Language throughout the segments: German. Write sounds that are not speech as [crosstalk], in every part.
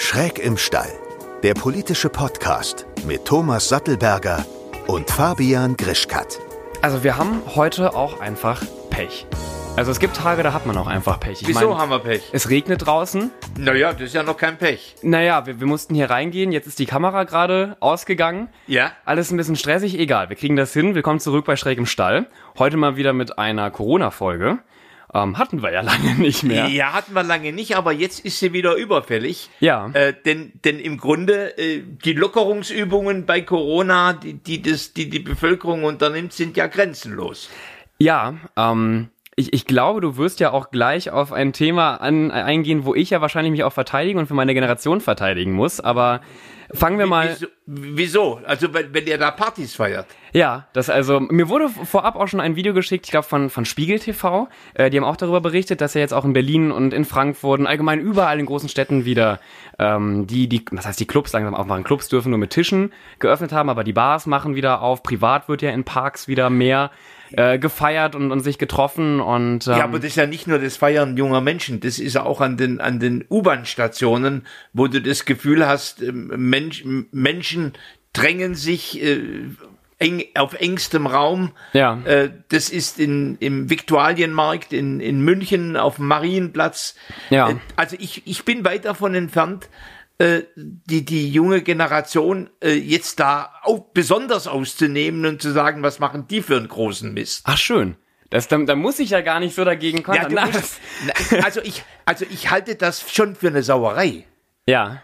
Schräg im Stall, der politische Podcast mit Thomas Sattelberger und Fabian Grischkat. Also wir haben heute auch einfach Pech. Also es gibt Tage, da hat man auch einfach Pech. Ich Wieso mein, haben wir Pech? Es regnet draußen. Naja, das ist ja noch kein Pech. Naja, wir, wir mussten hier reingehen. Jetzt ist die Kamera gerade ausgegangen. Ja? Alles ein bisschen stressig. Egal, wir kriegen das hin. Willkommen zurück bei Schräg im Stall. Heute mal wieder mit einer Corona-Folge. Ähm, hatten wir ja [laughs] lange nicht mehr. Ja, hatten wir lange nicht, aber jetzt ist sie wieder überfällig. Ja. Äh, denn, denn im Grunde, äh, die Lockerungsübungen bei Corona, die, die, das, die die Bevölkerung unternimmt, sind ja grenzenlos. Ja, ähm, ich, ich glaube, du wirst ja auch gleich auf ein Thema an, eingehen, wo ich ja wahrscheinlich mich auch verteidigen und für meine Generation verteidigen muss. Aber fangen wir mal. Wieso? Also, wenn, wenn ihr da Partys feiert. Ja, das also, mir wurde vorab auch schon ein Video geschickt, ich glaube von, von Spiegel TV. Äh, die haben auch darüber berichtet, dass ja jetzt auch in Berlin und in Frankfurt und allgemein überall in großen Städten wieder ähm, die, die, was heißt die Clubs langsam aufmachen. Clubs dürfen nur mit Tischen geöffnet haben, aber die Bars machen wieder auf. Privat wird ja in Parks wieder mehr äh, gefeiert und, und sich getroffen und ähm, Ja, aber das ist ja nicht nur das Feiern junger Menschen, das ist ja auch an den, an den U-Bahn-Stationen, wo du das Gefühl hast, ähm, Mensch, Menschen drängen sich äh, eng, auf engstem Raum. Ja. Äh, das ist in, im Viktualienmarkt in, in München auf dem Marienplatz. Ja. Äh, also ich, ich bin weit davon entfernt, äh, die, die junge Generation äh, jetzt da auch besonders auszunehmen und zu sagen, was machen die für einen großen Mist. Ach schön. Das, da, da muss ich ja gar nicht so dagegen Ja, kontern. du Na, musst, also ich, also ich halte das schon für eine Sauerei. ja.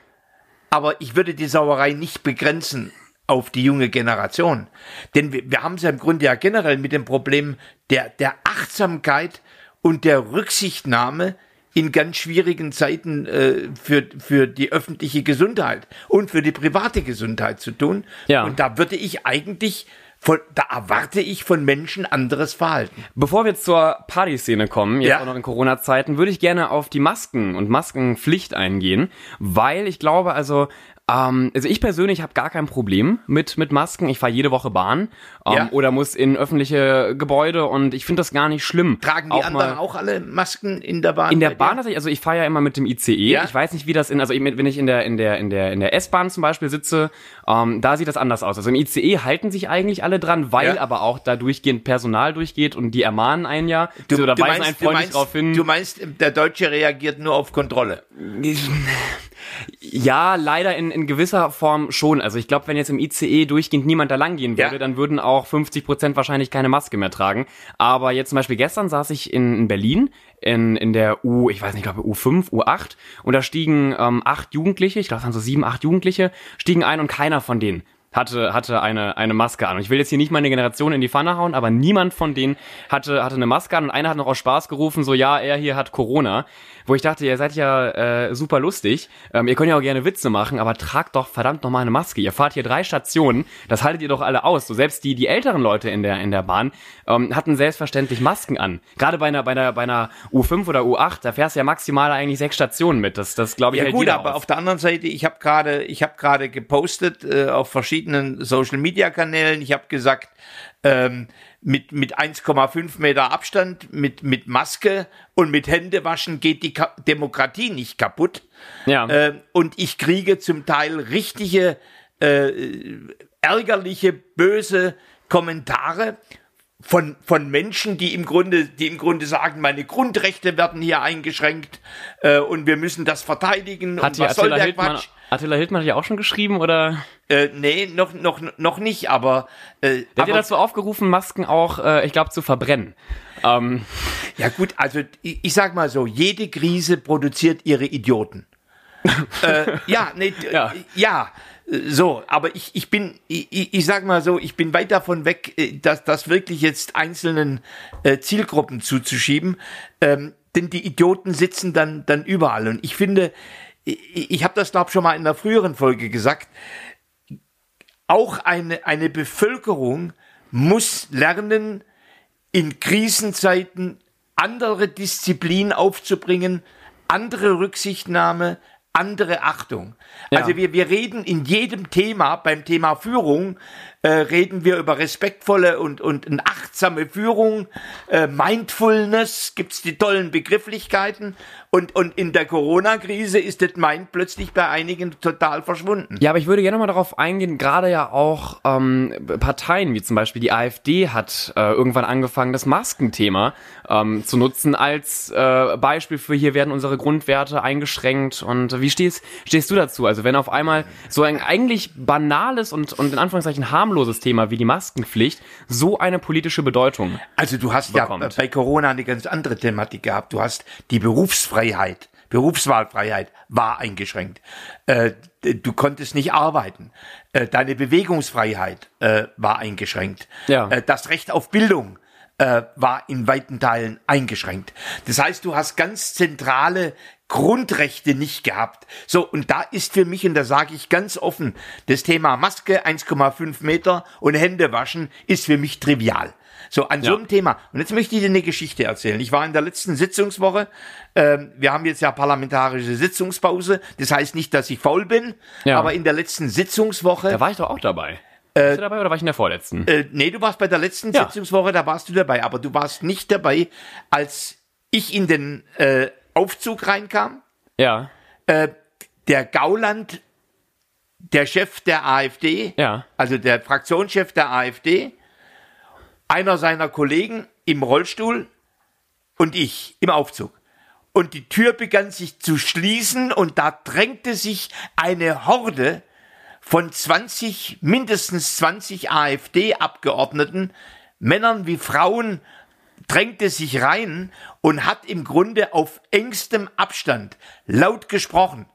Aber ich würde die Sauerei nicht begrenzen auf die junge Generation. Denn wir, wir haben es ja im Grunde ja generell mit dem Problem der, der Achtsamkeit und der Rücksichtnahme in ganz schwierigen Zeiten äh, für, für die öffentliche Gesundheit und für die private Gesundheit zu tun. Ja. Und da würde ich eigentlich, von, da erwarte ich von Menschen anderes Verhalten. Bevor wir zur Partyszene kommen, jetzt Ja. auch noch in Corona-Zeiten, würde ich gerne auf die Masken und Maskenpflicht eingehen, weil ich glaube, also ähm, also ich persönlich habe gar kein Problem mit mit Masken. Ich fahre jede Woche Bahn ähm, Ja. oder muss in öffentliche Gebäude und ich finde das gar nicht schlimm. Tragen die Auch anderen auch alle Masken in der Bahn? in der? Bahn tatsächlich, also ich fahre ja immer mit dem ICE. Ja. Ich weiß nicht, wie das in, also ich- wenn ich in der in der in der in der S-Bahn zum Beispiel sitze, ähm, da sieht das anders aus. Also im ICE halten sich eigentlich alle dran, weil Ja. aber auch da durchgehend Personal durchgeht und die ermahnen einen ja, du, oder weisen einen freundlich darauf hin. du meinst, der Deutsche reagiert nur auf Kontrolle. [laughs] Ja, leider in, in gewisser Form schon. Also ich glaube, wenn jetzt im ICE durchgehend niemand da lang gehen würde, Ja. dann würden auch 50 Prozent wahrscheinlich keine Maske mehr tragen. Aber jetzt zum Beispiel gestern saß ich in, in Berlin in, in der U, ich weiß nicht, ich glaube U5, U8 und da stiegen ähm, acht Jugendliche, ich glaube es waren so sieben, acht Jugendliche, stiegen ein und keiner von denen hatte, hatte eine, eine Maske an. Und ich will jetzt hier nicht meine Generation in die Pfanne hauen, aber niemand von denen hatte, hatte eine Maske an und einer hat noch aus Spaß gerufen, so ja, er hier hat Corona. Wo ich dachte, ihr seid ja äh, super lustig. Ähm, ihr könnt ja auch gerne Witze machen, aber tragt doch verdammt nochmal eine Maske. Ihr fahrt hier drei Stationen, das haltet ihr doch alle aus. So selbst die, die älteren Leute in der, in der Bahn ähm, hatten selbstverständlich Masken an. Gerade bei einer, bei einer, bei einer U5 oder U8, da fährst du ja maximal eigentlich sechs Stationen mit. Das, das glaube ich, Ja hält gut, aber aus. auf der anderen Seite, ich habe gerade, ich habe gerade gepostet äh, auf verschiedenen Social Media Kanälen. Ich habe gesagt, ähm, mit mit 1,5 Meter Abstand, mit mit Maske und mit Händewaschen geht die Ka Demokratie nicht kaputt. Ja. Ähm, und ich kriege zum Teil richtige äh, ärgerliche, böse Kommentare von, von Menschen, die im Grunde, die im Grunde sagen, meine Grundrechte werden hier eingeschränkt äh, und wir müssen das verteidigen. Hat und was soll der Quatsch? Attila Hildmann hat ja auch schon geschrieben, oder? Äh, nee, noch, noch, noch nicht, aber, äh, Der hat ja aber dazu aufgerufen, Masken auch, äh, ich glaube, zu verbrennen. Ähm, ja gut, also ich, ich sag mal so, jede Krise produziert ihre Idioten. [laughs] äh, ja, nee, Ja. ja. so, aber ich, ich bin, ich, ich sag mal so, ich bin weit davon weg, äh, das, das wirklich jetzt einzelnen äh, Zielgruppen zuzuschieben, ähm, denn die Idioten sitzen dann, dann überall. Und ich finde, ich, ich habe das glaube schon mal in einer früheren Folge gesagt, auch eine, eine Bevölkerung muss lernen, in Krisenzeiten andere Disziplin aufzubringen, andere Rücksichtnahme, andere Achtung. Ja. Also wir, wir reden in jedem Thema, beim Thema Führung, äh, reden wir über respektvolle und, und eine achtsame Führung, äh, Mindfulness, gibt's die tollen Begrifflichkeiten Und, und in der Corona-Krise ist das Mind plötzlich bei einigen total verschwunden. Ja, aber ich würde gerne mal darauf eingehen, gerade ja auch ähm, Parteien wie zum Beispiel die AfD hat äh, irgendwann angefangen, das Maskenthema ähm, zu nutzen als äh, Beispiel für hier werden unsere Grundwerte eingeschränkt. Und wie stehst, stehst du dazu? Also wenn auf einmal so ein eigentlich banales und, und in Anführungszeichen harmloses Thema wie die Maskenpflicht so eine politische Bedeutung Also du hast bekommt. ja bei Corona eine ganz andere Thematik gehabt. Du hast die Berufsfreiheit, Berufswahlfreiheit war eingeschränkt. Äh, du konntest nicht arbeiten. Äh, deine Bewegungsfreiheit äh, war eingeschränkt. Ja. Das Recht auf Bildung war in weiten Teilen eingeschränkt. Das heißt, du hast ganz zentrale Grundrechte nicht gehabt. So, und da ist für mich, und da sage ich ganz offen, das Thema Maske 1,5 Meter und Hände waschen ist für mich trivial. So, an so Ja. einem Thema. Und jetzt möchte ich dir eine Geschichte erzählen. Ich war in der letzten Sitzungswoche, ähm, wir haben jetzt ja parlamentarische Sitzungspause, das heißt nicht, dass ich faul bin, Ja. aber in der letzten Sitzungswoche Da war ich doch auch dabei. Warst du dabei oder war ich in der vorletzten? äh, nee, du warst bei der letzten Ja. Sitzungswoche, da warst du dabei, aber du warst nicht dabei, als ich in den äh, Aufzug reinkam. ja, Äh, der Gauland, der Chef der AfD, Ja. also der Fraktionschef der AfD, einer seiner Kollegen im Rollstuhl und ich im Aufzug. Und die Tür begann sich zu schließen und da drängte sich eine Horde von 20, mindestens 20 AfD-Abgeordneten, Männern wie Frauen, drängte sich rein und hat im Grunde auf engstem Abstand laut gesprochen.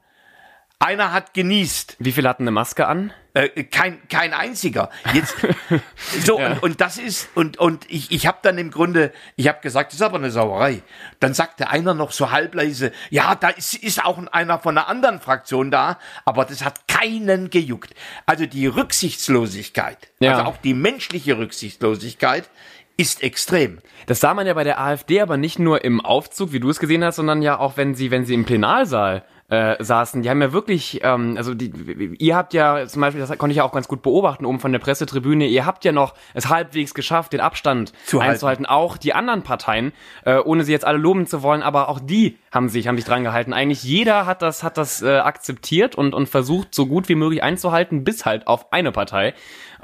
Einer hat genießt, wie viele hatten eine Maske an? äh, kein, kein einziger. Jetzt, [laughs] so, Ja. und, und das ist, und, und ich, ich habe dann im Grunde, ich habe gesagt, das ist aber eine Sauerei. Dann sagte einer noch so halbleise, ja, da ist, ist auch einer von einer anderen Fraktion da, aber das hat keinen gejuckt. Also die Rücksichtslosigkeit, Ja. also auch die menschliche Rücksichtslosigkeit, ist extrem. Das sah man ja bei der AfD aber nicht nur im Aufzug, wie du es gesehen hast, sondern ja auch, wenn sie, wenn sie im Plenarsaal äh, saßen. Die haben ja wirklich, ähm, also die, ihr habt ja zum Beispiel, das konnte ich ja auch ganz gut beobachten, oben von der Pressetribüne, ihr habt ja noch es halbwegs geschafft, den Abstand Zu halten. einzuhalten. Auch die anderen Parteien, äh, ohne sie jetzt alle loben zu wollen, aber auch die haben sich, haben sich dran gehalten. Eigentlich jeder hat das, hat das äh, akzeptiert und, und versucht, so gut wie möglich einzuhalten, bis halt auf eine Partei,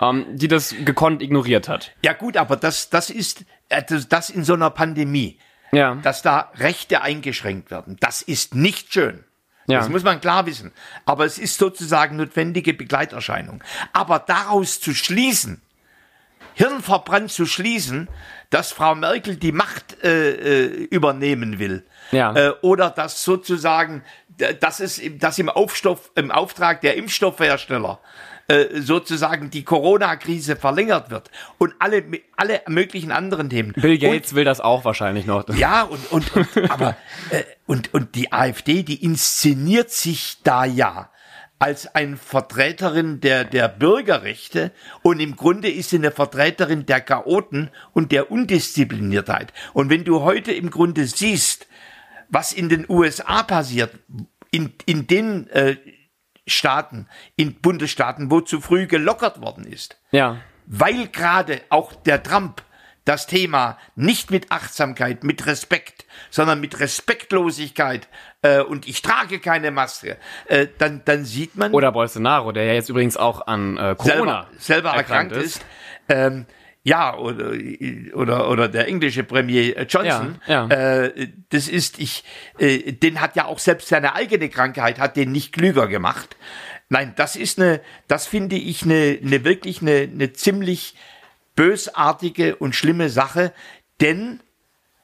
ähm, die das gekonnt ignoriert hat. Ja gut, aber das, das ist, äh, das, das in so einer Pandemie. Ja. dass da Rechte eingeschränkt werden. Das ist nicht schön. Ja. Das muss man klar wissen. Aber es ist sozusagen notwendige Begleiterscheinung. Aber daraus zu schließen, hirnverbrannt zu schließen, dass Frau Merkel die Macht äh, äh, übernehmen will. Ja. Äh, oder dass sozusagen, d- dass es im- dass im, Aufstoff, im Auftrag der Impfstoffhersteller äh, sozusagen die Corona-Krise verlängert wird und alle, alle möglichen anderen Themen. Bill Gates will das auch wahrscheinlich noch. Ja, und, und, und [laughs] aber äh, und, und die AfD, die inszeniert sich da ja als eine Vertreterin der, der Bürgerrechte und im Grunde ist sie eine Vertreterin der Chaoten und der Undiszipliniertheit. Und wenn du heute im Grunde siehst, was in den USA passiert, in, in den äh, Staaten, in Bundesstaaten, wo zu früh gelockert worden ist, Ja. weil gerade auch der Trump das Thema nicht mit Achtsamkeit, mit Respekt, sondern mit Respektlosigkeit äh, und ich trage keine Maske, äh, dann, dann sieht man Oder Bolsonaro, der ja jetzt übrigens auch an äh, Corona selber, selber erkrankt ist. Ähm, ja, oder, oder, oder der englische Premier Johnson, Ja, Äh, das ist, ich, äh, den hat ja auch selbst seine eigene Krankheit, hat den nicht klüger gemacht. Nein, das ist eine, das finde ich eine, eine wirklich eine, eine ziemlich bösartige und schlimme Sache, denn,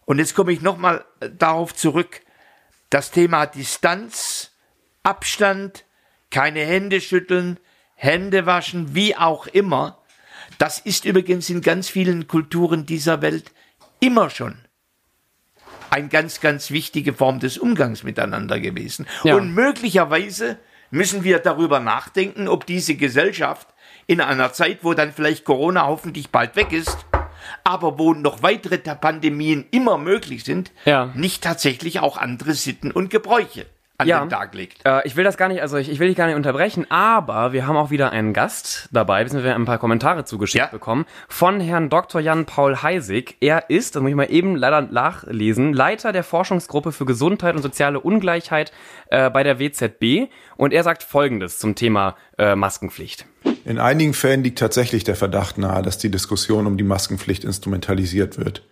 und jetzt komme ich nochmal darauf zurück, das Thema Distanz, Abstand, keine Hände schütteln, Hände waschen, wie auch immer, das ist übrigens in ganz vielen Kulturen dieser Welt immer schon eine ganz, ganz wichtige Form des Umgangs miteinander gewesen. Ja. Und möglicherweise müssen wir darüber nachdenken, ob diese Gesellschaft in einer Zeit, wo dann vielleicht Corona hoffentlich bald weg ist, aber wo noch weitere Pandemien immer möglich sind, Ja. nicht tatsächlich auch andere Sitten und Gebräuche an Ja. den Tag legt. Äh, ich will das gar nicht, also ich, ich will dich gar nicht unterbrechen, aber wir haben auch wieder einen Gast dabei, beziehungsweise wir haben ein paar Kommentare zugeschickt Ja. bekommen von Herrn Dr. Jan-Paul Heisig. Er ist, das muss ich mal eben leider nachlesen, Leiter der Forschungsgruppe für Gesundheit und soziale Ungleichheit äh, bei der WZB und er sagt Folgendes zum Thema äh, Maskenpflicht. In einigen Fällen liegt tatsächlich der Verdacht nahe, dass die Diskussion um die Maskenpflicht instrumentalisiert wird.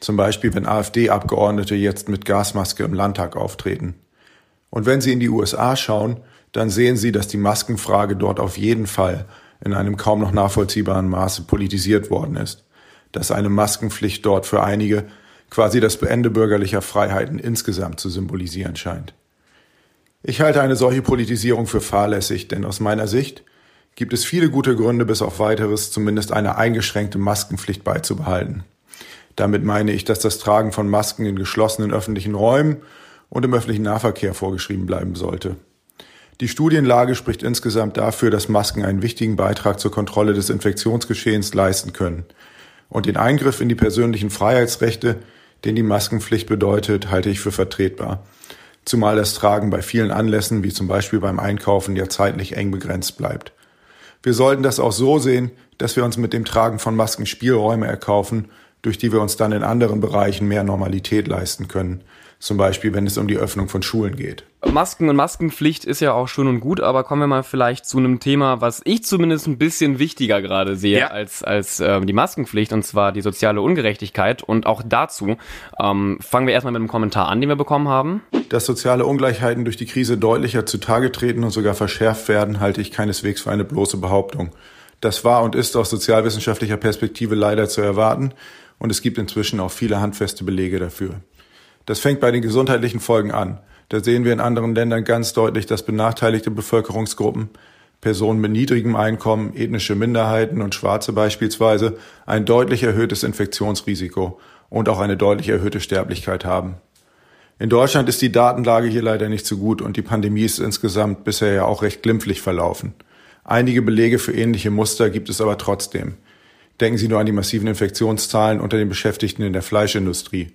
Zum Beispiel, wenn AfD-Abgeordnete jetzt mit Gasmaske im Landtag auftreten. Und wenn Sie in die USA schauen, dann sehen Sie, dass die Maskenfrage dort auf jeden Fall in einem kaum noch nachvollziehbaren Maße politisiert worden ist. Dass eine Maskenpflicht dort für einige quasi das Beende bürgerlicher Freiheiten insgesamt zu symbolisieren scheint. Ich halte eine solche Politisierung für fahrlässig, denn aus meiner Sicht gibt es viele gute Gründe, bis auf weiteres zumindest eine eingeschränkte Maskenpflicht beizubehalten. Damit meine ich, dass das Tragen von Masken in geschlossenen öffentlichen Räumen und im öffentlichen Nahverkehr vorgeschrieben bleiben sollte. Die Studienlage spricht insgesamt dafür, dass Masken einen wichtigen Beitrag zur Kontrolle des Infektionsgeschehens leisten können. Und den Eingriff in die persönlichen Freiheitsrechte, den die Maskenpflicht bedeutet, halte ich für vertretbar. Zumal das Tragen bei vielen Anlässen, wie zum Beispiel beim Einkaufen, ja zeitlich eng begrenzt bleibt. Wir sollten das auch so sehen, dass wir uns mit dem Tragen von Masken Spielräume erkaufen, durch die wir uns dann in anderen Bereichen mehr Normalität leisten können. Zum Beispiel, wenn es um die Öffnung von Schulen geht. Masken und Maskenpflicht ist ja auch schön und gut, aber kommen wir mal vielleicht zu einem Thema, was ich zumindest ein bisschen wichtiger gerade sehe Ja. als, als ähm, die Maskenpflicht, und zwar die soziale Ungerechtigkeit. Und auch dazu ähm, fangen wir erstmal mit einem Kommentar an, den wir bekommen haben. Dass soziale Ungleichheiten durch die Krise deutlicher zutage treten und sogar verschärft werden, halte ich keineswegs für eine bloße Behauptung. Das war und ist aus sozialwissenschaftlicher Perspektive leider zu erwarten und es gibt inzwischen auch viele handfeste Belege dafür. Das fängt bei den gesundheitlichen Folgen an. Da sehen wir in anderen Ländern ganz deutlich, dass benachteiligte Bevölkerungsgruppen, Personen mit niedrigem Einkommen, ethnische Minderheiten und Schwarze beispielsweise ein deutlich erhöhtes Infektionsrisiko und auch eine deutlich erhöhte Sterblichkeit haben. In Deutschland ist die Datenlage hier leider nicht so gut und die Pandemie ist insgesamt bisher ja auch recht glimpflich verlaufen. Einige Belege für ähnliche Muster gibt es aber trotzdem. Denken Sie nur an die massiven Infektionszahlen unter den Beschäftigten in der Fleischindustrie.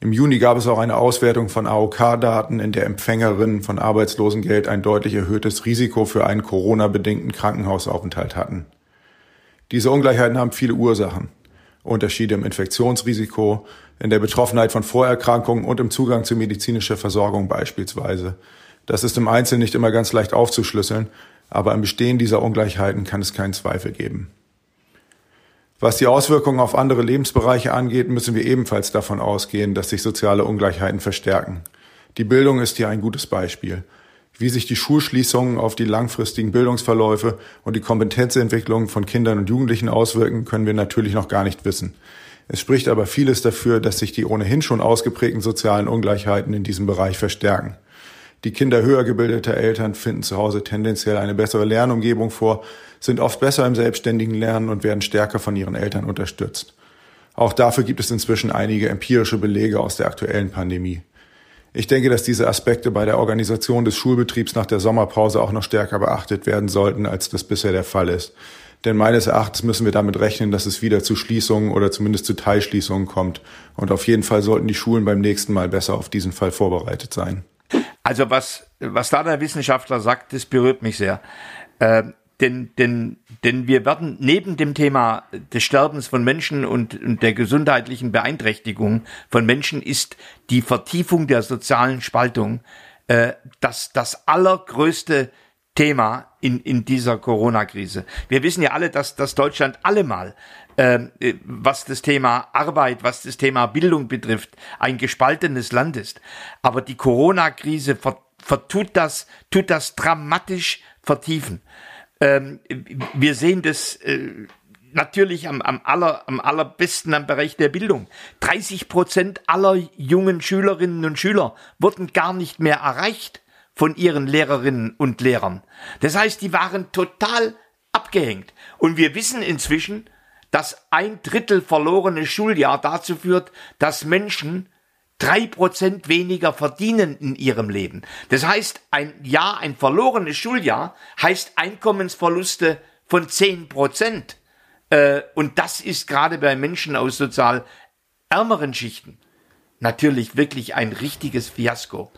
Im Juni gab es auch eine Auswertung von AOK-Daten, in der Empfängerinnen von Arbeitslosengeld ein deutlich erhöhtes Risiko für einen Corona-bedingten Krankenhausaufenthalt hatten. Diese Ungleichheiten haben viele Ursachen. Unterschiede im Infektionsrisiko, in der Betroffenheit von Vorerkrankungen und im Zugang zu medizinischer Versorgung beispielsweise. Das ist im Einzelnen nicht immer ganz leicht aufzuschlüsseln, aber im Bestehen dieser Ungleichheiten kann es keinen Zweifel geben. Was die Auswirkungen auf andere Lebensbereiche angeht, müssen wir ebenfalls davon ausgehen, dass sich soziale Ungleichheiten verstärken. Die Bildung ist hier ein gutes Beispiel. Wie sich die Schulschließungen auf die langfristigen Bildungsverläufe und die Kompetenzentwicklung von Kindern und Jugendlichen auswirken, können wir natürlich noch gar nicht wissen. Es spricht aber vieles dafür, dass sich die ohnehin schon ausgeprägten sozialen Ungleichheiten in diesem Bereich verstärken. Die Kinder höher gebildeter Eltern finden zu Hause tendenziell eine bessere Lernumgebung vor, sind oft besser im selbstständigen Lernen und werden stärker von ihren Eltern unterstützt. Auch dafür gibt es inzwischen einige empirische Belege aus der aktuellen Pandemie. Ich denke, dass diese Aspekte bei der Organisation des Schulbetriebs nach der Sommerpause auch noch stärker beachtet werden sollten, als das bisher der Fall ist. Denn meines Erachtens müssen wir damit rechnen, dass es wieder zu Schließungen oder zumindest zu Teilschließungen kommt. Und auf jeden Fall sollten die Schulen beim nächsten Mal besser auf diesen Fall vorbereitet sein. Also was, was da der Wissenschaftler sagt, das berührt mich sehr. Ähm, denn, denn, denn wir werden neben dem Thema des Sterbens von Menschen und, und der gesundheitlichen Beeinträchtigung von Menschen ist die Vertiefung der sozialen Spaltung äh, das, das allergrößte Thema in, in dieser Corona-Krise. Wir wissen ja alle, dass, dass Deutschland allemal, ähm, äh, was das Thema Arbeit, was das Thema Bildung betrifft, ein gespaltenes Land ist. Aber die Corona-Krise ver, vertut das, tut das dramatisch vertiefen. Ähm, wir sehen das äh, natürlich am, am, aller, am allerbesten am Bereich der Bildung. 30 Prozent aller jungen Schülerinnen und Schüler wurden gar nicht mehr erreicht von ihren Lehrerinnen und Lehrern. Das heißt, die waren total abgehängt. Und wir wissen inzwischen, dass ein Drittel verlorene Schuljahr dazu führt, dass Menschen drei Prozent weniger verdienen in ihrem Leben. Das heißt, ein Jahr, ein verlorenes Schuljahr heißt Einkommensverluste von zehn Prozent. Äh, und das ist gerade bei Menschen aus sozial ärmeren Schichten natürlich wirklich ein richtiges Fiasko.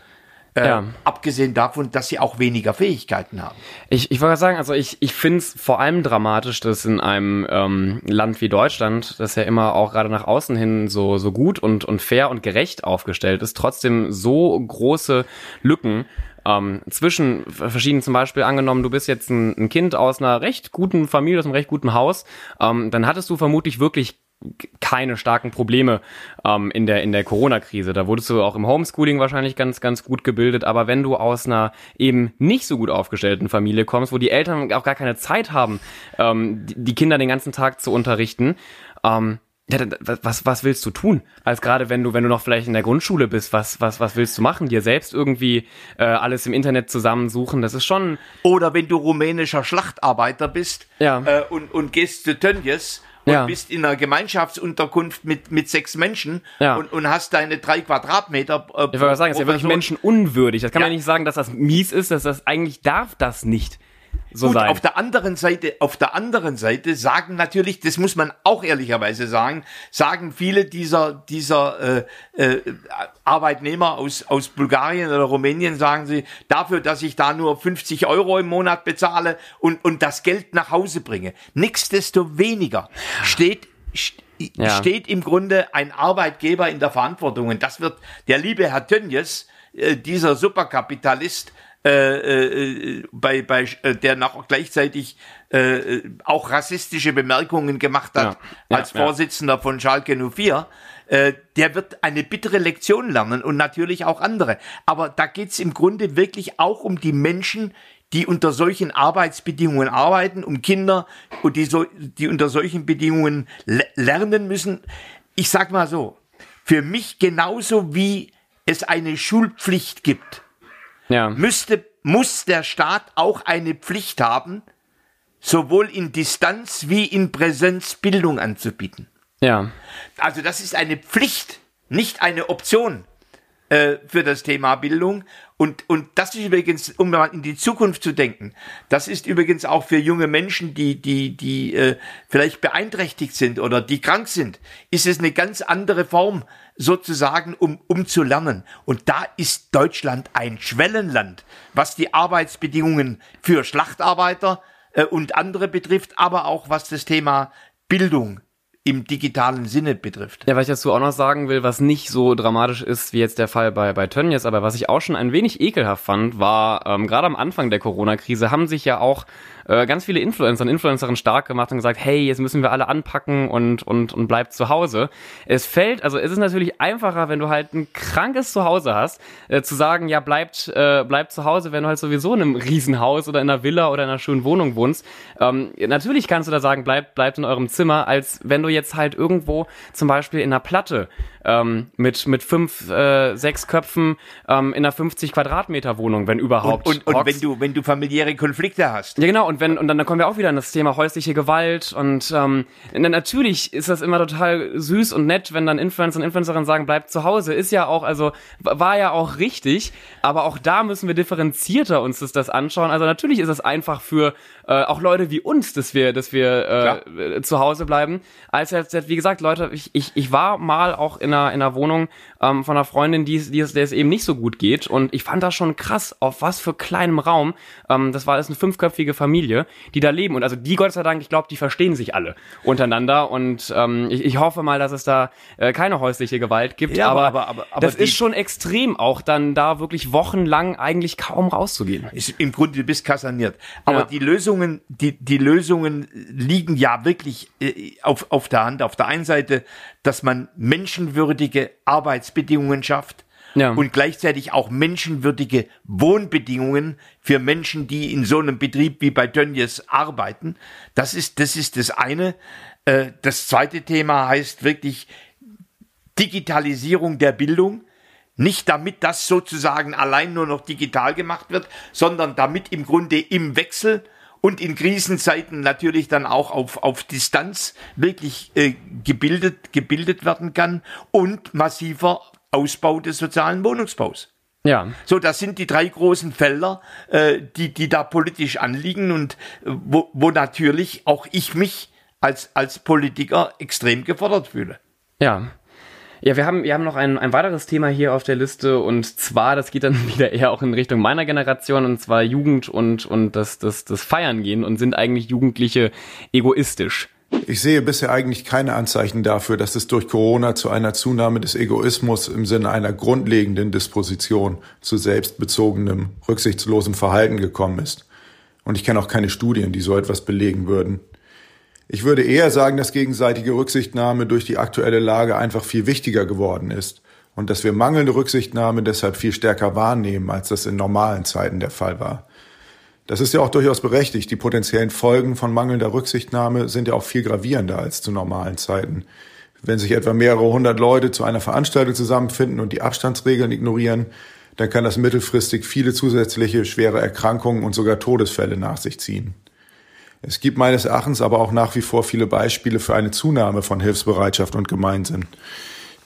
Äh, Ja. Abgesehen davon, dass sie auch weniger Fähigkeiten haben. Ich, ich wollte sagen, also ich, ich finde es vor allem dramatisch, dass in einem ähm, Land wie Deutschland, das ja immer auch gerade nach außen hin so, so gut und, und fair und gerecht aufgestellt ist, trotzdem so große Lücken ähm, zwischen verschiedenen, zum Beispiel angenommen, du bist jetzt ein, ein Kind aus einer recht guten Familie, aus einem recht guten Haus, ähm, dann hattest du vermutlich wirklich keine starken Probleme ähm, in der in der Corona-Krise. Da wurdest du auch im Homeschooling wahrscheinlich ganz ganz gut gebildet. Aber wenn du aus einer eben nicht so gut aufgestellten Familie kommst, wo die Eltern auch gar keine Zeit haben, ähm, die, Kinder den ganzen Tag zu unterrichten, ähm, ja, was, was willst du tun? Als gerade wenn du, wenn du noch vielleicht in der Grundschule bist, was, was, was willst du machen? Dir selbst irgendwie äh, alles im Internet zusammensuchen? Das ist schon, Oder wenn du rumänischer Schlachtarbeiter bist Ja. äh, und, und gehst zu Tönnies und Ja. bist in einer Gemeinschaftsunterkunft mit, mit sechs Menschen Ja. und, und hast deine drei Quadratmeter. Äh, ich wollte sagen, das ist ja wirklich menschenunwürdig. Das kann man Ja. ja nicht sagen, dass das mies ist, dass das eigentlich darf das nicht so Gut, sein. auf der anderen Seite, auf der anderen Seite sagen natürlich, das muss man auch ehrlicherweise sagen, sagen viele dieser dieser äh, äh, Arbeitnehmer aus aus Bulgarien oder Rumänien sagen sie dafür, dass ich da nur 50 Euro im Monat bezahle und und das Geld nach Hause bringe. Nichtsdestoweniger steht st- Ja. steht im Grunde ein Arbeitgeber in der Verantwortung und das wird der liebe Herr Tönjes, äh, dieser Superkapitalist äh, äh, bei, bei äh, der noch gleichzeitig äh, auch rassistische Bemerkungen gemacht hat Ja, ja, als ja. Vorsitzender von Schalke 04, äh, der wird eine bittere Lektion lernen und natürlich auch andere. Aber da geht's im Grunde wirklich auch um die Menschen, die unter solchen Arbeitsbedingungen arbeiten, um Kinder, und die, so, die unter solchen Bedingungen le lernen müssen. Ich sag mal so, für mich genauso wie es eine Schulpflicht gibt, ja. müsste, muss der Staat auch eine Pflicht haben, sowohl in Distanz wie in Präsenz Bildung anzubieten. Ja. Also das ist eine Pflicht, nicht eine Option äh, für das Thema Bildung. Und, und das ist übrigens, um mal in die Zukunft zu denken, das ist übrigens auch für junge Menschen, die, die, die äh, vielleicht beeinträchtigt sind oder die krank sind, ist es eine ganz andere Form sozusagen, um, um zu lernen. Und da ist Deutschland ein Schwellenland, was die Arbeitsbedingungen für Schlachtarbeiter äh, und andere betrifft, aber auch was das Thema Bildung im digitalen Sinne betrifft. Ja, was ich dazu auch noch sagen will, was nicht so dramatisch ist wie jetzt der Fall bei, bei Tönnies, aber was ich auch schon ein wenig ekelhaft fand, war, ähm, gerade am Anfang der Corona-Krise haben sich ja auch äh, ganz viele Influencer und Influencerinnen stark gemacht und gesagt, hey, jetzt müssen wir alle anpacken und, und, und bleibt zu Hause. Es fällt, also es ist natürlich einfacher, wenn du halt ein krankes Zuhause hast, äh, zu sagen, ja, bleibt, äh, bleibt zu Hause, wenn du halt sowieso in einem Riesenhaus oder in einer Villa oder in einer schönen Wohnung wohnst. Ähm, natürlich kannst du da sagen, bleibt, bleibt in eurem Zimmer, als wenn du jetzt halt irgendwo zum Beispiel in einer Platte ähm, mit, mit fünf, äh, sechs Köpfen ähm, in einer 50 Quadratmeter Wohnung, wenn überhaupt. Und, und, und wenn du, wenn du familiäre Konflikte hast. Ja, genau, und wenn, und dann, dann kommen wir auch wieder an das Thema häusliche Gewalt und ähm, na- natürlich ist das immer total süß und nett, wenn dann Influencer und Influencerinnen sagen, bleibt zu Hause. Ist ja auch, also war ja auch richtig, aber auch da müssen wir differenzierter uns das, das anschauen. Also natürlich ist es einfach für äh, auch Leute wie uns, dass wir, dass wir äh, zu Hause bleiben. Als jetzt, wie gesagt, Leute, ich, ich, ich war mal auch in einer, in einer Wohnung ähm, von einer Freundin, die, es- die es, der es eben nicht so gut geht und ich fand das schon krass, auf was für kleinem Raum, ähm, das war das eine fünfköpfige Familie, die da leben und also die, Gott sei Dank, ich glaube, die verstehen sich alle untereinander und ähm, ich, ich hoffe mal, dass es da äh, keine häusliche Gewalt gibt, Ja, aber- aber, aber- aber- das ist schon extrem, auch dann da wirklich wochenlang eigentlich kaum rauszugehen. Ist im Grunde du bist kaserniert. Aber Ja. die Lösungen, die, die Lösungen liegen ja wirklich äh, auf, auf der Hand. Auf der einen Seite, dass man menschenwürdige Arbeitsbedingungen schafft. Ja. Und gleichzeitig auch menschenwürdige Wohnbedingungen für Menschen, die in so einem Betrieb wie bei Tönnies arbeiten. Das ist, das ist das eine. Äh, Das zweite Thema heißt wirklich Digitalisierung der Bildung. Nicht damit das sozusagen allein nur noch digital gemacht wird, sondern damit im Grunde im Wechsel und in Krisenzeiten natürlich dann auch auf, auf Distanz wirklich äh, gebildet, gebildet werden kann und massiver Ausbau des sozialen Wohnungsbaus. Ja. So, das sind die drei großen Felder, äh, die, die da politisch anliegen und äh, wo, wo natürlich auch ich mich als, als Politiker extrem gefordert fühle. Ja. Ja, wir haben, wir haben noch ein, ein weiteres Thema hier auf der Liste und zwar, das geht dann [laughs] wieder eher auch in Richtung meiner Generation und zwar Jugend und, und das, das, das Feiern gehen und sind eigentlich Jugendliche egoistisch. Ich sehe bisher eigentlich keine Anzeichen dafür, dass es durch Corona zu einer Zunahme des Egoismus im Sinne einer grundlegenden Disposition zu selbstbezogenem, rücksichtslosem Verhalten gekommen ist. Und ich kenne auch keine Studien, die so etwas belegen würden. Ich würde eher sagen, dass gegenseitige Rücksichtnahme durch die aktuelle Lage einfach viel wichtiger geworden ist und dass wir mangelnde Rücksichtnahme deshalb viel stärker wahrnehmen, als das in normalen Zeiten der Fall war. Das ist ja auch durchaus berechtigt. Die potenziellen Folgen von mangelnder Rücksichtnahme sind ja auch viel gravierender als zu normalen Zeiten. Wenn sich etwa mehrere hundert Leute zu einer Veranstaltung zusammenfinden und die Abstandsregeln ignorieren, dann kann das mittelfristig viele zusätzliche schwere Erkrankungen und sogar Todesfälle nach sich ziehen. Es gibt meines Erachtens aber auch nach wie vor viele Beispiele für eine Zunahme von Hilfsbereitschaft und Gemeinsinn.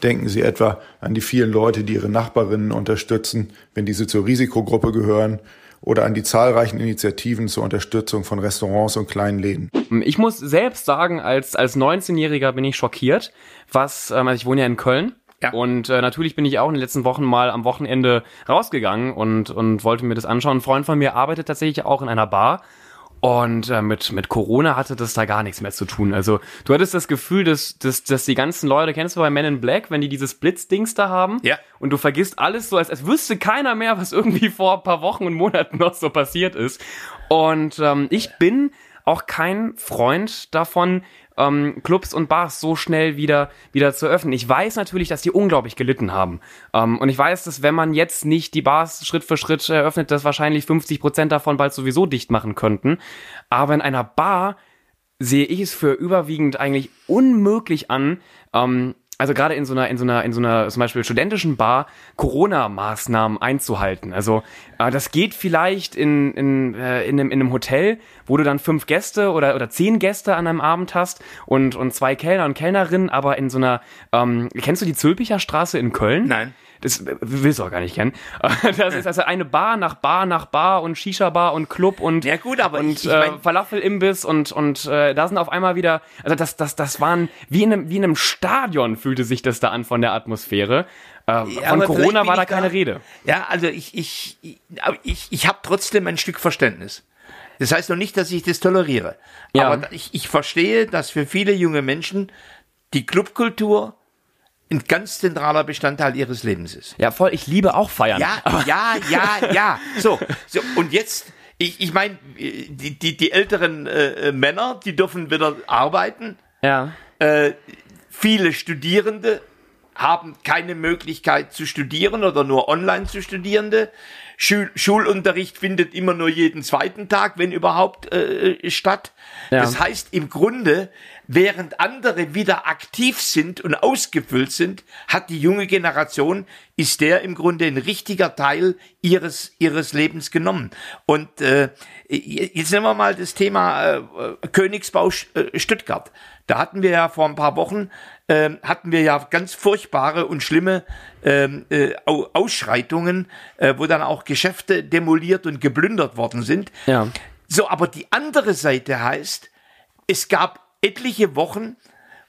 Denken Sie etwa an die vielen Leute, die ihre Nachbarinnen unterstützen, wenn diese zur Risikogruppe gehören, oder an die zahlreichen Initiativen zur Unterstützung von Restaurants und kleinen Läden. Ich muss selbst sagen, als, als 19-Jähriger bin ich schockiert, was, ähm, also ich wohne ja in Köln. Ja. Und äh, natürlich bin ich auch in den letzten Wochen mal am Wochenende rausgegangen und, und wollte mir das anschauen. Ein Freund von mir arbeitet tatsächlich auch in einer Bar und äh, mit, mit Corona hatte das da gar nichts mehr zu tun. Also du hattest das Gefühl, dass, dass, dass die ganzen Leute, kennst du bei Men in Black, wenn die dieses Blitzdings da haben? Ja. Und du vergisst alles so, als, als wüsste keiner mehr, was irgendwie vor ein paar Wochen und Monaten noch so passiert ist. Und ähm, ich bin auch kein Freund davon, ähm, Clubs und Bars so schnell wieder, wieder zu öffnen. Ich weiß natürlich, dass die unglaublich gelitten haben. Ähm, und ich weiß, dass wenn man jetzt nicht die Bars Schritt für Schritt eröffnet, dass wahrscheinlich 50 Prozent davon bald sowieso dicht machen könnten. Aber in einer Bar sehe ich es für überwiegend eigentlich unmöglich an, ähm, also gerade in so einer, in so einer, in so einer zum Beispiel studentischen Bar Corona-Maßnahmen einzuhalten. Also äh, das geht vielleicht in, in, äh, in, einem, in einem Hotel, wo du dann fünf Gäste oder, oder zehn Gäste an einem Abend hast und, und zwei Kellner und Kellnerinnen, aber in so einer, ähm, kennst du die Zülpicher Straße in Köln? Nein. Das willst du auch gar nicht kennen. [laughs] Das ist also eine Bar nach Bar nach Bar und Shisha-Bar und Club und, ja gut, aber und ich, ich mein, äh, Falafel-Imbiss und, und äh, da sind auf einmal wieder, also das, das, das waren, wie in, einem, wie in einem Stadion fühlte sich das da an von der Atmosphäre. Äh, ja, von Corona war da keine Rede. Ja, also ich, ich, ich, ich, ich habe trotzdem ein Stück Verständnis. Das heißt noch nicht, dass ich das toleriere. Ja. Aber ich, ich verstehe, dass für viele junge Menschen die Clubkultur ein ganz zentraler Bestandteil ihres Lebens ist. Ja, voll. Ich liebe auch Feiern. Ja, ja, ja, ja. So, so und jetzt, ich, ich meine, die, die, die älteren äh, Männer, die dürfen wieder arbeiten. Ja. Äh, viele Studierende haben keine Möglichkeit zu studieren oder nur online zu Studierende. Schul Schulunterricht findet immer nur jeden zweiten Tag, wenn überhaupt, äh, statt. Ja. Das heißt, im Grunde, während andere wieder aktiv sind und ausgefüllt sind, hat die junge Generation, ist der im Grunde ein richtiger Teil ihres, ihres Lebens genommen. Und äh, jetzt nehmen wir mal das Thema äh, Königsbau äh, Stuttgart. Da hatten wir ja vor ein paar Wochen ähm, hatten wir ja ganz furchtbare und schlimme ähm, äh, Ausschreitungen, äh, wo dann auch Geschäfte demoliert und geplündert worden sind. Ja. So, aber die andere Seite heißt, es gab etliche Wochen,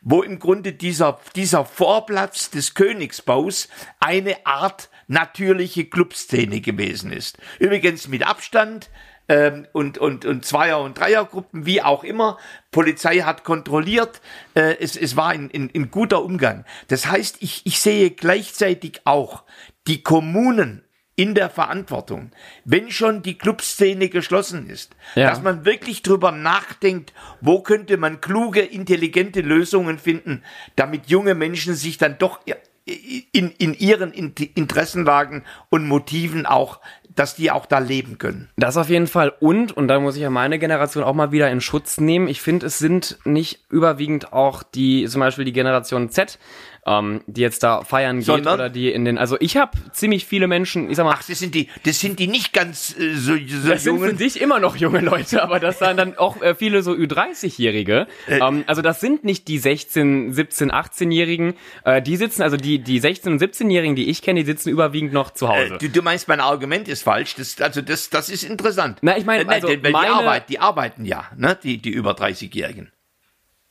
wo im Grunde dieser, dieser Vorplatz des Königsbaus eine Art natürliche Clubszene gewesen ist. Übrigens mit Abstand, ähm, und, und, und Zweier- und Dreiergruppen, wie auch immer. Polizei hat kontrolliert, äh, es, es war ein, guter Umgang. Das heißt, ich, ich sehe gleichzeitig auch die Kommunen in der Verantwortung, wenn schon die Clubszene geschlossen ist, ja. dass man wirklich drüber nachdenkt, wo könnte man kluge, intelligente Lösungen finden, damit junge Menschen sich dann doch in, in ihren Interessenlagen und Motiven auch dass die auch da leben können. Das auf jeden Fall. Und, und da muss ich ja meine Generation auch mal wieder in Schutz nehmen. Ich finde, es sind nicht überwiegend auch die, zum Beispiel die Generation Z, ähm, die jetzt da feiern geht Sondern? oder die in den. Also ich habe ziemlich viele Menschen, ich sag mal. Ach, das sind die, das sind die nicht ganz äh, so, so Das jungen. sind für dich immer noch junge Leute, aber das sind dann auch äh, viele so Ü30-Jährige. Äh, ähm, also das sind nicht die 16, 17, 18-Jährigen. Äh, die sitzen, also die, die 16 und 17-Jährigen, die ich kenne, die sitzen überwiegend noch zu Hause. Äh, du, du meinst, mein Argument ist falsch. Das, also das, das ist interessant. Na, ich meine, äh, also weil die, Arbeit, die arbeiten ja, ne, die, die über 30-Jährigen.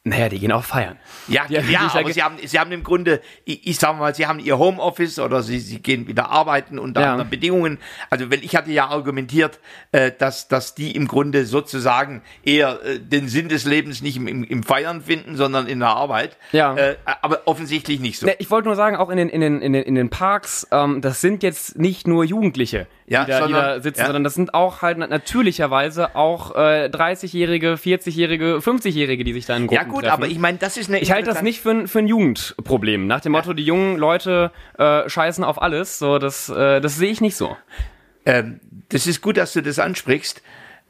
Naja, die gehen auch feiern. Ja, Die- ja, die- aber sie haben, sie haben im Grunde, ich, ich sage mal, sie haben ihr Homeoffice oder sie, sie gehen wieder arbeiten unter Ja. anderen Bedingungen. Also, weil ich hatte ja argumentiert, äh, dass, dass die im Grunde sozusagen eher äh, den Sinn des Lebens nicht im, im, im Feiern finden, sondern in der Arbeit. Ja. Äh, aber offensichtlich nicht so. Ne, ich wollte nur sagen, auch in den, in den, in den, in den Parks, ähm, das sind jetzt nicht nur Jugendliche, Ja, die, da, die sondern- da sitzen, ja. sondern das sind auch halt na- natürlicherweise auch äh, 30-Jährige, 40-Jährige, 50-Jährige, die sich da in Ja Gruppen gut, treffen. aber ich meine, das ist eine Ich halte das nicht für ein, für ein Jugendproblem. Nach dem Motto, die jungen Leute äh, scheißen auf alles. So, das, äh, das sehe ich nicht so. Ähm, das ist gut, dass du das ansprichst.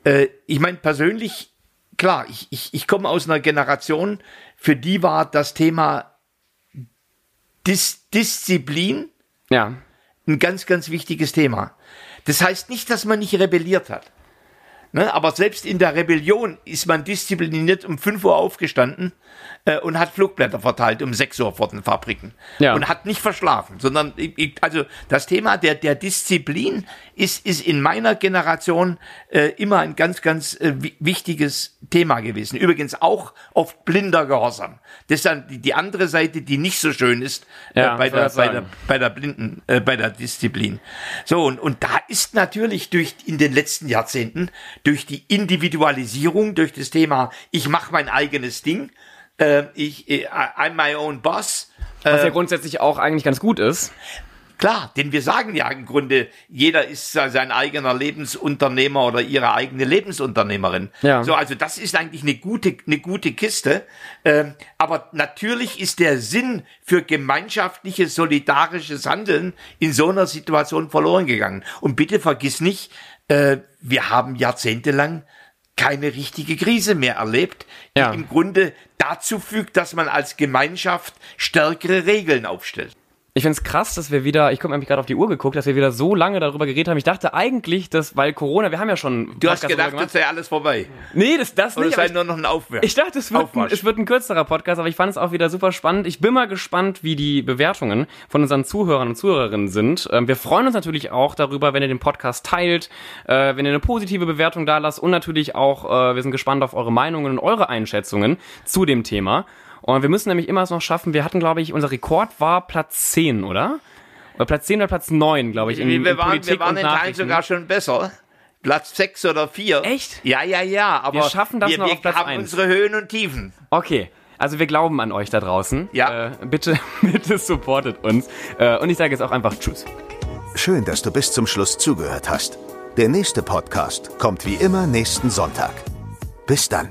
Äh, ich meine, persönlich, klar, ich, ich, ich komme aus einer Generation, für die war das Thema Dis Disziplin Ja. Ein ganz, ganz wichtiges Thema. Das heißt nicht, dass man nicht rebelliert hat. Ne? Aber selbst in der Rebellion ist man diszipliniert um 5 Uhr aufgestanden äh, und hat Flugblätter verteilt um 6 Uhr vor den Fabriken. Ja. Und hat nicht verschlafen, sondern ich, also das Thema der, der Disziplin ist, ist in meiner Generation äh, immer ein ganz, ganz äh, wi- wichtiges Thema gewesen. Übrigens auch oft blinder Gehorsam. Das ist dann die, die andere Seite, die nicht so schön ist Ja, äh, bei, soll der, bei, der, bei der blinden, äh, bei der Disziplin. So, und, und da ist natürlich durch in den letzten Jahrzehnten, durch die Individualisierung, durch das Thema, ich mache mein eigenes Ding, äh, ich, I'm my own boss, Was ja grundsätzlich auch eigentlich ganz gut ist. Klar, denn wir sagen ja im Grunde, jeder ist sein eigener Lebensunternehmer oder ihre eigene Lebensunternehmerin. Ja. So, also das ist eigentlich eine gute, eine gute Kiste. Ähm, aber natürlich ist der Sinn für gemeinschaftliches, solidarisches Handeln in so einer Situation verloren gegangen. Und bitte vergiss nicht, äh, wir haben jahrzehntelang keine richtige Krise mehr erlebt, die Ja. im Grunde dazu fügt, dass man als Gemeinschaft stärkere Regeln aufstellt. Ich find's krass, dass wir wieder, ich gucke nämlich gerade auf die Uhr geguckt, dass wir wieder so lange darüber geredet haben. Ich dachte eigentlich, dass, weil Corona, wir haben ja schon. Du hast Podcast gedacht, darüber das sei alles vorbei. Nee, das, das Oder nicht. sei aber ich- nur noch ein Aufwärts. Ich dachte, es wird, ein, es wird ein kürzerer Podcast, aber ich fand es auch wieder super spannend. Ich bin mal gespannt, wie die Bewertungen von unseren Zuhörern und Zuhörerinnen sind. Ähm, wir freuen uns natürlich auch darüber, wenn ihr den Podcast teilt, äh, wenn ihr eine positive Bewertung da lasst und natürlich auch, äh, wir sind gespannt auf eure Meinungen und eure Einschätzungen zu dem Thema. Und wir müssen nämlich immer es noch schaffen, wir hatten, glaube ich, unser Rekord war Platz 10, oder? Oder Platz 10 oder Platz 9, glaube ich, in, wir, in waren, Politik wir waren und in Teilen Nachrichten. sogar schon besser. Platz sechs oder vier. Echt? Ja, ja, ja. Aber Wir schaffen das wir, noch wir auf Platz haben eins. unsere Höhen und Tiefen. Okay. Also wir glauben an euch da draußen. Ja. Äh, bitte, [laughs] bitte supportet uns. Äh, und ich sage jetzt auch einfach Tschüss. Schön, dass du bis zum Schluss zugehört hast. Der nächste Podcast kommt wie immer nächsten Sonntag. Bis dann.